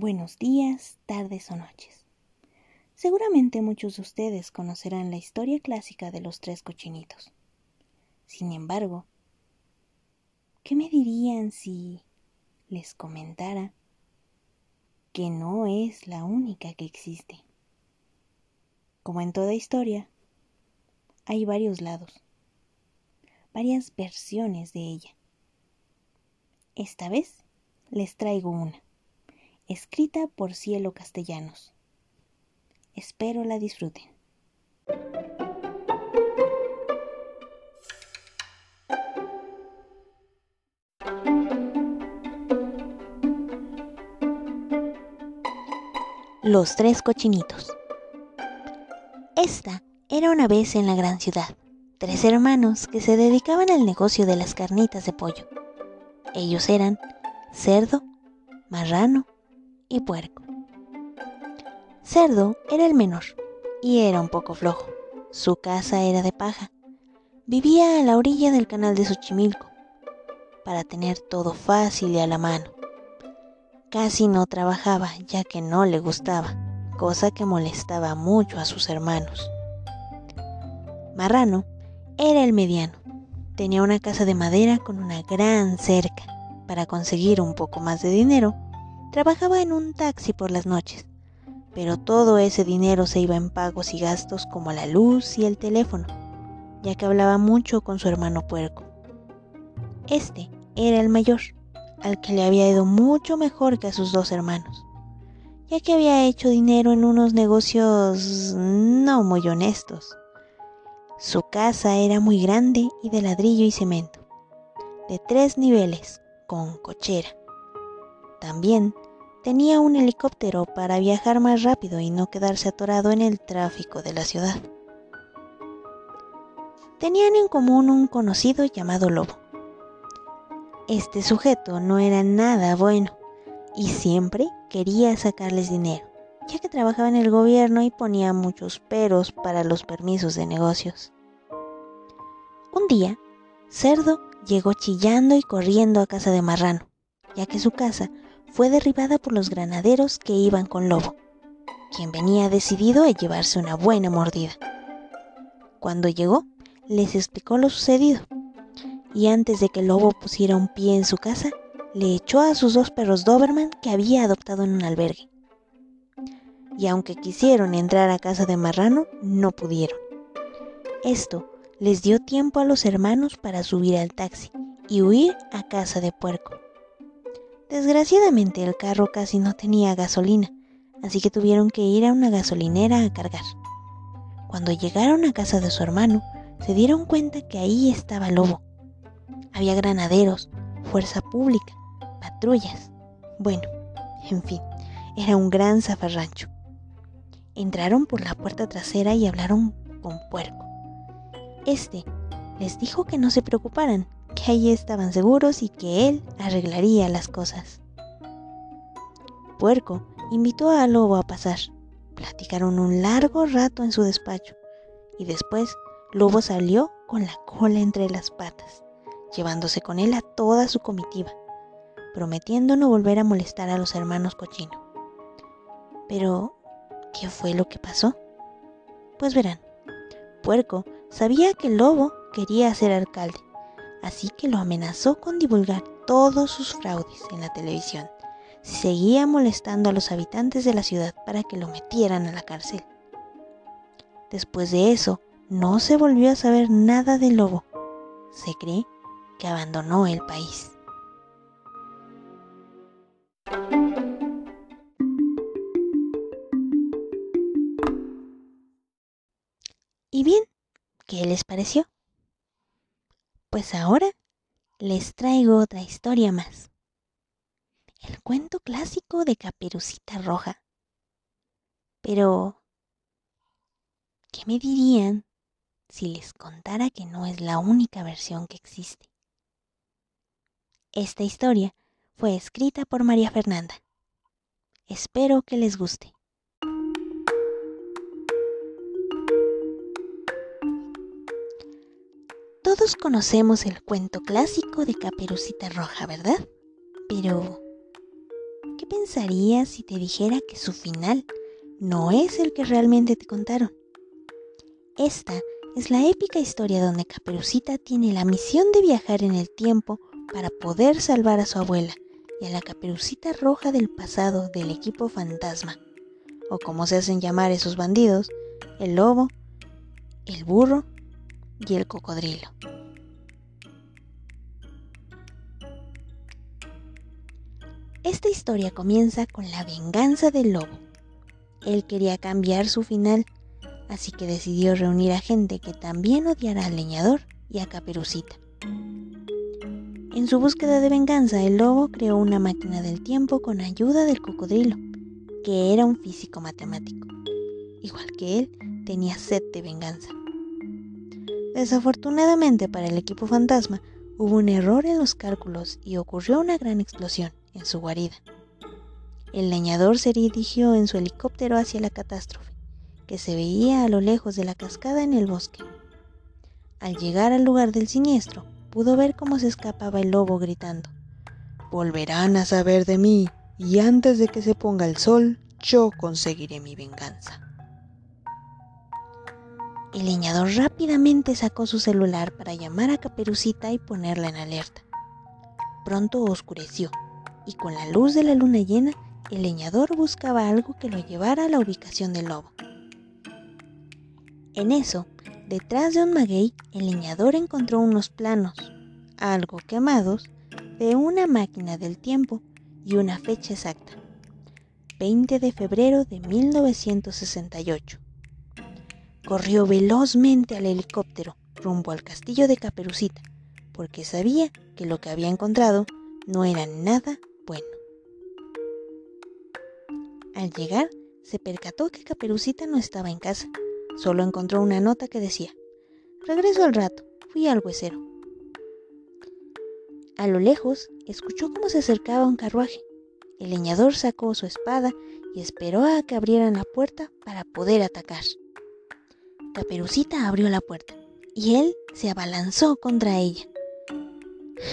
buenos días, tardes o noches. Seguramente muchos de ustedes conocerán la historia clásica de los tres cochinitos. Sin embargo, ¿qué me dirían si les comentara que no es la única que existe? Como en toda historia, hay varios lados, varias versiones de ella. Esta vez les traigo una escrita por Cielo Castellanos. Espero la disfruten. Los tres cochinitos. Esta era una vez en la gran ciudad, tres hermanos que se dedicaban al negocio de las carnitas de pollo. Ellos eran cerdo, marrano y puerco. Cerdo era el menor y era un poco flojo. Su casa era de paja. Vivía a la orilla del canal de Xochimilco para tener todo fácil y a la mano. Casi no trabajaba ya que no le gustaba, cosa que molestaba mucho a sus hermanos. Marrano era el mediano. Tenía una casa de madera con una gran cerca. Para conseguir un poco más de dinero, Trabajaba en un taxi por las noches, pero todo ese dinero se iba en pagos y gastos como la luz y el teléfono, ya que hablaba mucho con su hermano puerco. Este era el mayor, al que le había ido mucho mejor que a sus dos hermanos, ya que había hecho dinero en unos negocios no muy honestos. Su casa era muy grande y de ladrillo y cemento, de tres niveles, con cochera. También tenía un helicóptero para viajar más rápido y no quedarse atorado en el tráfico de la ciudad. Tenían en común un conocido llamado Lobo. Este sujeto no era nada bueno y siempre quería sacarles dinero, ya que trabajaba en el gobierno y ponía muchos peros para los permisos de negocios. Un día, Cerdo llegó chillando y corriendo a casa de Marrano, ya que su casa fue derribada por los granaderos que iban con Lobo, quien venía decidido a llevarse una buena mordida. Cuando llegó, les explicó lo sucedido, y antes de que Lobo pusiera un pie en su casa, le echó a sus dos perros Doberman que había adoptado en un albergue. Y aunque quisieron entrar a casa de Marrano, no pudieron. Esto les dio tiempo a los hermanos para subir al taxi y huir a casa de Puerco. Desgraciadamente el carro casi no tenía gasolina, así que tuvieron que ir a una gasolinera a cargar. Cuando llegaron a casa de su hermano, se dieron cuenta que ahí estaba Lobo. Había granaderos, fuerza pública, patrullas. Bueno, en fin, era un gran zafarrancho. Entraron por la puerta trasera y hablaron con Puerco. Este les dijo que no se preocuparan, que ahí estaban seguros y que él arreglaría las cosas. Puerco invitó a Lobo a pasar. Platicaron un largo rato en su despacho y después Lobo salió con la cola entre las patas, llevándose con él a toda su comitiva, prometiendo no volver a molestar a los hermanos Cochino. Pero, ¿qué fue lo que pasó? Pues verán, Puerco sabía que Lobo quería ser alcalde así que lo amenazó con divulgar todos sus fraudes en la televisión si seguía molestando a los habitantes de la ciudad para que lo metieran a la cárcel. Después de eso, no se volvió a saber nada del lobo. Se cree que abandonó el país. ¿Y bien? ¿Qué les pareció? Pues ahora les traigo otra historia más. El cuento clásico de Caperucita Roja. Pero, ¿qué me dirían si les contara que no es la única versión que existe? Esta historia fue escrita por María Fernanda. Espero que les guste. Todos conocemos el cuento clásico de Caperucita Roja, ¿verdad? Pero, ¿qué pensarías si te dijera que su final no es el que realmente te contaron? Esta es la épica historia donde Caperucita tiene la misión de viajar en el tiempo para poder salvar a su abuela y a la Caperucita Roja del pasado del equipo fantasma, o como se hacen llamar esos bandidos, el lobo, el burro y el cocodrilo. Esta historia comienza con la venganza del lobo. Él quería cambiar su final, así que decidió reunir a gente que también odiara al leñador y a Caperucita. En su búsqueda de venganza, el lobo creó una máquina del tiempo con ayuda del cocodrilo, que era un físico matemático. Igual que él, tenía sed de venganza. Desafortunadamente para el equipo fantasma, hubo un error en los cálculos y ocurrió una gran explosión en su guarida. El leñador se dirigió en su helicóptero hacia la catástrofe, que se veía a lo lejos de la cascada en el bosque. Al llegar al lugar del siniestro, pudo ver cómo se escapaba el lobo gritando, Volverán a saber de mí, y antes de que se ponga el sol, yo conseguiré mi venganza. El leñador rápidamente sacó su celular para llamar a Caperucita y ponerla en alerta. Pronto oscureció y con la luz de la luna llena, el leñador buscaba algo que lo llevara a la ubicación del lobo. En eso, detrás de un maguey, el leñador encontró unos planos, algo quemados, de una máquina del tiempo y una fecha exacta, 20 de febrero de 1968. Corrió velozmente al helicóptero rumbo al castillo de Caperucita, porque sabía que lo que había encontrado no era nada bueno. Al llegar, se percató que Caperucita no estaba en casa. Solo encontró una nota que decía, regreso al rato, fui al huesero. A lo lejos, escuchó cómo se acercaba un carruaje. El leñador sacó su espada y esperó a que abrieran la puerta para poder atacar. Caperucita abrió la puerta y él se abalanzó contra ella.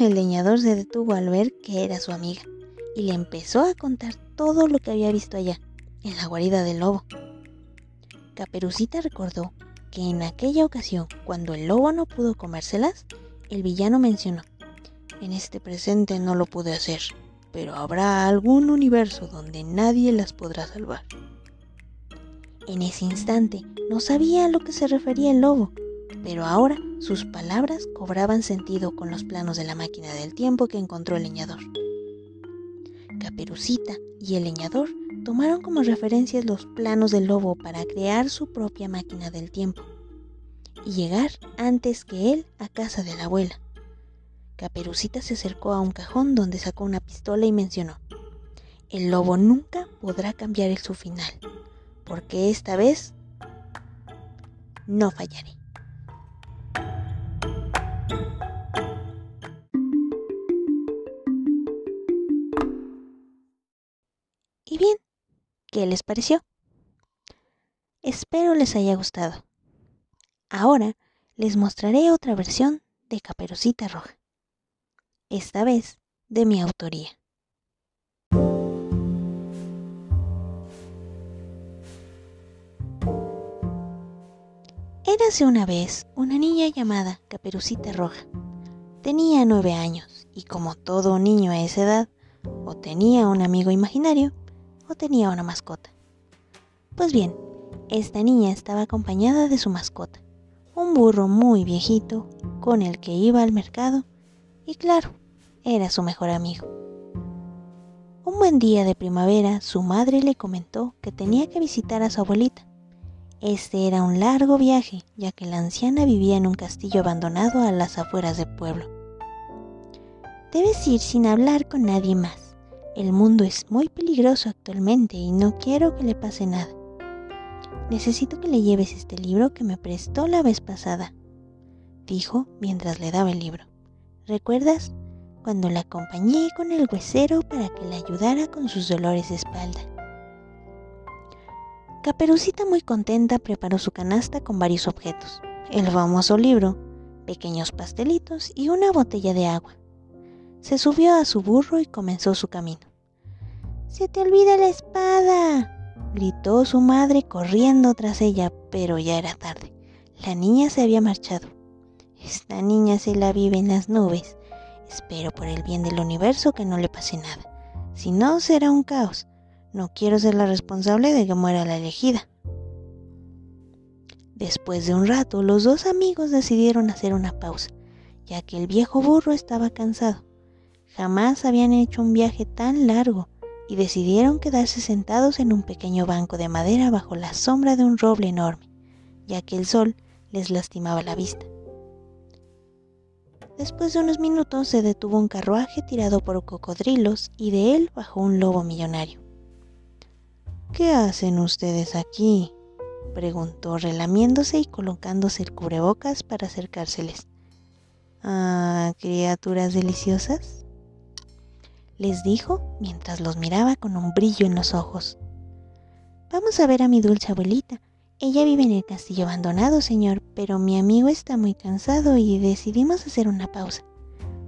El leñador se detuvo al ver que era su amiga y le empezó a contar todo lo que había visto allá, en la guarida del lobo. Caperucita recordó que en aquella ocasión, cuando el lobo no pudo comérselas, el villano mencionó, en este presente no lo pude hacer, pero habrá algún universo donde nadie las podrá salvar. En ese instante no sabía a lo que se refería el lobo, pero ahora sus palabras cobraban sentido con los planos de la máquina del tiempo que encontró el leñador. Caperucita y el leñador tomaron como referencias los planos del lobo para crear su propia máquina del tiempo y llegar antes que él a casa de la abuela. Caperucita se acercó a un cajón donde sacó una pistola y mencionó, el lobo nunca podrá cambiar su final, porque esta vez no fallaré. Y bien, ¿qué les pareció? Espero les haya gustado. Ahora les mostraré otra versión de Caperucita Roja. Esta vez de mi autoría. Érase una vez una niña llamada Caperucita Roja. Tenía nueve años y como todo niño a esa edad, o tenía un amigo imaginario tenía una mascota. Pues bien, esta niña estaba acompañada de su mascota, un burro muy viejito con el que iba al mercado y claro, era su mejor amigo. Un buen día de primavera, su madre le comentó que tenía que visitar a su abuelita. Este era un largo viaje, ya que la anciana vivía en un castillo abandonado a las afueras del pueblo. Debes ir sin hablar con nadie más. El mundo es muy peligroso actualmente y no quiero que le pase nada. Necesito que le lleves este libro que me prestó la vez pasada, dijo mientras le daba el libro. ¿Recuerdas cuando la acompañé con el huesero para que le ayudara con sus dolores de espalda? Caperucita muy contenta preparó su canasta con varios objetos, el famoso libro, pequeños pastelitos y una botella de agua se subió a su burro y comenzó su camino. Se te olvida la espada, gritó su madre corriendo tras ella, pero ya era tarde. La niña se había marchado. Esta niña se la vive en las nubes. Espero por el bien del universo que no le pase nada. Si no, será un caos. No quiero ser la responsable de que muera la elegida. Después de un rato, los dos amigos decidieron hacer una pausa, ya que el viejo burro estaba cansado. Jamás habían hecho un viaje tan largo y decidieron quedarse sentados en un pequeño banco de madera bajo la sombra de un roble enorme, ya que el sol les lastimaba la vista. Después de unos minutos se detuvo un carruaje tirado por cocodrilos y de él bajó un lobo millonario. ¿Qué hacen ustedes aquí? preguntó relamiéndose y colocándose el cubrebocas para acercárseles. Ah, criaturas deliciosas, les dijo mientras los miraba con un brillo en los ojos. Vamos a ver a mi dulce abuelita. Ella vive en el castillo abandonado, señor, pero mi amigo está muy cansado y decidimos hacer una pausa,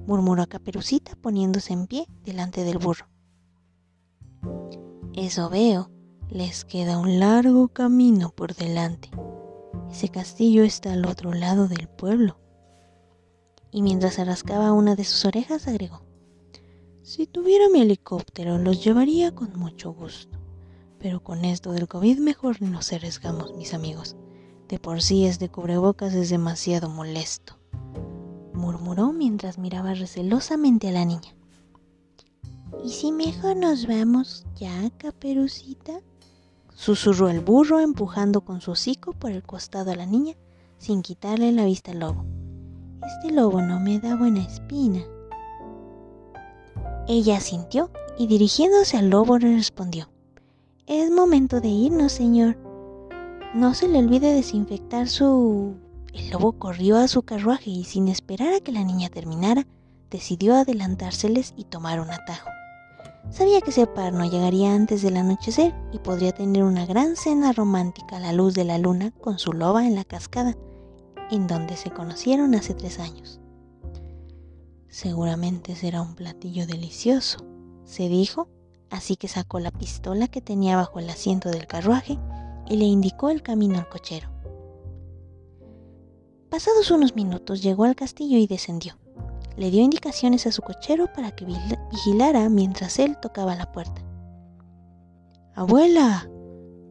murmuró Caperucita poniéndose en pie delante del burro. Eso veo, les queda un largo camino por delante. Ese castillo está al otro lado del pueblo. Y mientras se rascaba una de sus orejas agregó, si tuviera mi helicóptero los llevaría con mucho gusto. Pero con esto del COVID mejor no nos arriesgamos, mis amigos. De por sí este cubrebocas es demasiado molesto. Murmuró mientras miraba recelosamente a la niña. ¿Y si mejor nos vamos ya, caperucita? Susurró el burro empujando con su hocico por el costado a la niña sin quitarle la vista al lobo. Este lobo no me da buena espina. Ella asintió y dirigiéndose al lobo le respondió, Es momento de irnos, señor. No se le olvide desinfectar su... El lobo corrió a su carruaje y sin esperar a que la niña terminara, decidió adelantárseles y tomar un atajo. Sabía que ese par no llegaría antes del anochecer y podría tener una gran cena romántica a la luz de la luna con su loba en la cascada, en donde se conocieron hace tres años. Seguramente será un platillo delicioso, se dijo, así que sacó la pistola que tenía bajo el asiento del carruaje y le indicó el camino al cochero. Pasados unos minutos llegó al castillo y descendió le dio indicaciones a su cochero para que vigilara mientras él tocaba la puerta. Abuela,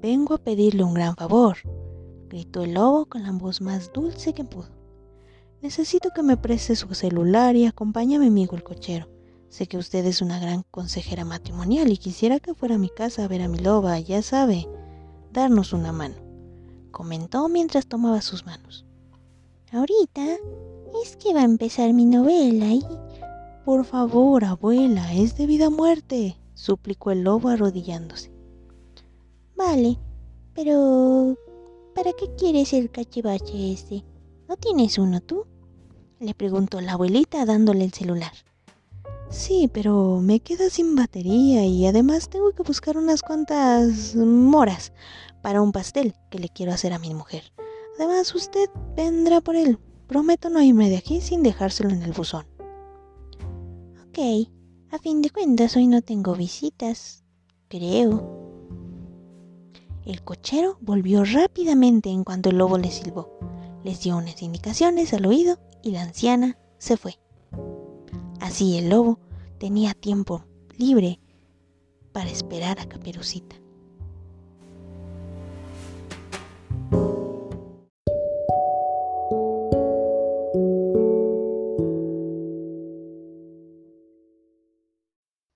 vengo a pedirle un gran favor, gritó el lobo con la voz más dulce que pudo. Necesito que me preste su celular y acompañe a mi amigo el cochero. Sé que usted es una gran consejera matrimonial y quisiera que fuera a mi casa a ver a mi loba, ya sabe, darnos una mano, comentó mientras tomaba sus manos. Ahorita, es que va a empezar mi novela y... Por favor, abuela, es de vida a muerte, suplicó el lobo arrodillándose. Vale, pero... ¿Para qué quieres el cachivache este? ¿No tienes uno tú? Le preguntó la abuelita dándole el celular. Sí, pero me queda sin batería y además tengo que buscar unas cuantas moras para un pastel que le quiero hacer a mi mujer. Además, usted vendrá por él, Prometo no irme de aquí sin dejárselo en el buzón. Ok, a fin de cuentas hoy no tengo visitas, creo. El cochero volvió rápidamente en cuanto el lobo le silbó. Les dio unas indicaciones al oído y la anciana se fue. Así el lobo tenía tiempo libre para esperar a Caperucita.